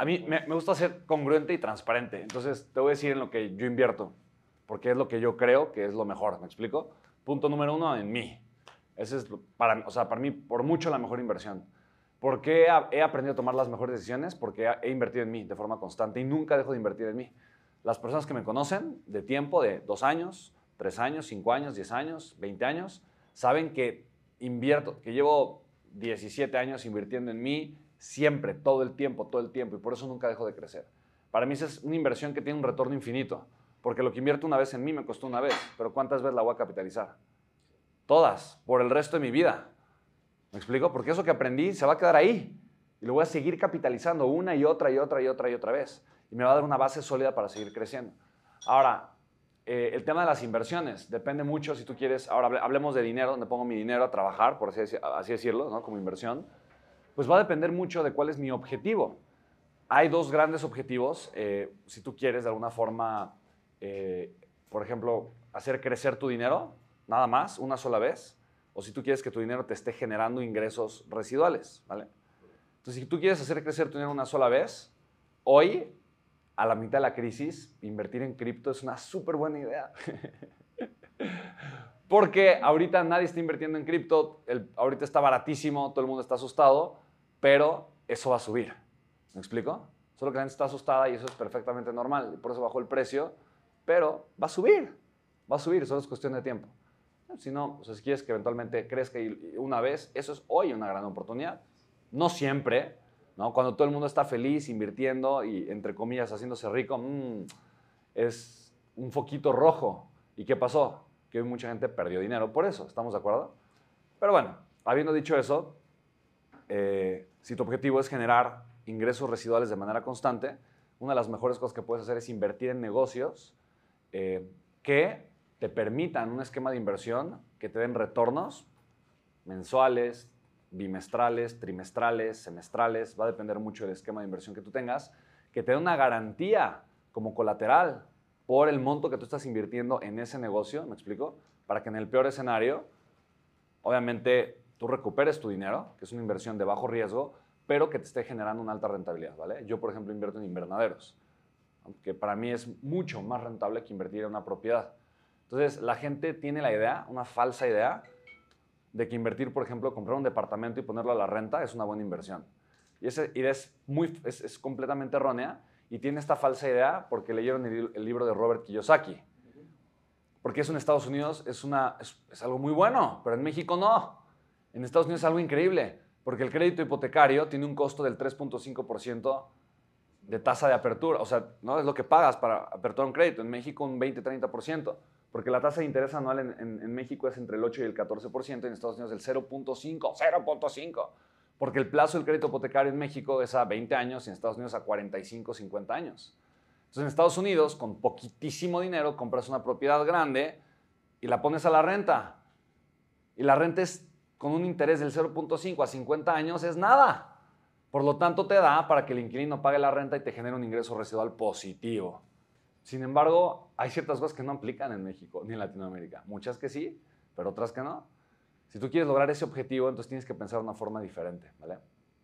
a mí me, gusta ser congruente y transparente. Entonces, te voy a decir en lo que yo invierto, porque es lo que yo creo que es lo mejor. ¿Me explico? Punto número uno, en mí. Ese es, para, o sea, para mí, por mucho la mejor inversión. ¿Por qué he, aprendido a tomar las mejores decisiones? Porque he, invertido en mí de forma constante y nunca dejo de invertir en mí. Las personas que me conocen de tiempo, de dos años, tres años, cinco años, diez años, 20 años, saben que invierto, que llevo 17 años invirtiendo en mí siempre, todo el tiempo, todo el tiempo, y por eso nunca dejo de crecer. Para mí es una inversión que tiene un retorno infinito, porque lo que invierto una vez en mí me costó una vez, pero ¿cuántas veces la voy a capitalizar? Todas, por el resto de mi vida. ¿Me explico? Porque eso que aprendí se va a quedar ahí y lo voy a seguir capitalizando una y otra y otra y otra y otra vez. Y me va a dar una base sólida para seguir creciendo. Ahora, eh, el tema de las inversiones depende mucho si tú quieres. Ahora hable- hablemos de dinero, donde pongo mi dinero a trabajar, por así, así decirlo, ¿no? como inversión. Pues va a depender mucho de cuál es mi objetivo. Hay dos grandes objetivos. eh, si tú quieres de alguna forma, eh, por ejemplo, hacer crecer tu dinero, nada más, una sola vez, o si tú quieres que tu dinero te esté generando ingresos residuales, ¿vale? Entonces, si tú quieres hacer crecer tu dinero una sola vez, hoy, a la mitad de la crisis, invertir en cripto es una súper buena idea. Porque ahorita nadie está invirtiendo en cripto, ahorita está baratísimo, todo el mundo está asustado, pero eso va a subir. ¿Me explico? Solo que la gente está asustada y eso es perfectamente normal, por eso bajó el precio, pero va a subir, va a subir, solo es cuestión de tiempo. Si no, o sea, si quieres que eventualmente crezca y- una vez, eso es hoy una gran oportunidad. No siempre, ¿no? Cuando todo el mundo está feliz, invirtiendo y, entre comillas, haciéndose rico, mm, es un foquito rojo. ¿Y qué pasó? Que hoy mucha gente perdió dinero por eso, ¿estamos de acuerdo? Pero bueno, habiendo dicho eso, eh, si tu objetivo es generar ingresos residuales de manera constante, una de las mejores cosas que puedes hacer es invertir en negocios eh, que te permitan un esquema de inversión que te den retornos mensuales, bimestrales, trimestrales, semestrales, va a depender mucho del esquema de inversión que tú tengas, que te dé una garantía como colateral por el monto que tú estás invirtiendo en ese negocio, ¿me explico? Para que en el peor escenario, obviamente, tú recuperes tu dinero, que es una inversión de bajo riesgo, pero que te esté generando una alta rentabilidad, ¿vale? Yo, por ejemplo, invierto en invernaderos, que para mí es mucho más rentable que invertir en una propiedad. Entonces, la gente tiene la idea, una falsa idea, de que invertir, por ejemplo, comprar un departamento y ponerlo a la renta es una buena inversión. Y esa idea es, muy, es, es completamente errónea y tiene esta falsa idea porque leyeron el, libro de Robert Kiyosaki. Porque eso en Estados Unidos es, algo muy bueno, pero en México no. En Estados Unidos es algo increíble, porque el crédito hipotecario tiene un costo del 3.5% de tasa de apertura. O sea, no es lo que pagas para aperturar un crédito. En México un 20-30%. Porque la tasa de interés anual en, México es entre el 8 y el 14%, y en Estados Unidos el 0.5, 0.5. Porque el plazo del crédito hipotecario en México es a 20 años y en Estados Unidos a 45, 50 años. Entonces en Estados Unidos, con poquitísimo dinero, compras una propiedad grande y la pones a la renta. Y la renta es con un interés del 0.5 a 50 años, es nada. Por lo tanto, te da para que el inquilino pague la renta y te genere un ingreso residual positivo. Sin embargo, hay ciertas cosas que no aplican en México ni en Latinoamérica. Muchas que sí, pero otras que no. Si tú quieres lograr ese objetivo, entonces tienes que pensar de una forma diferente, ¿vale?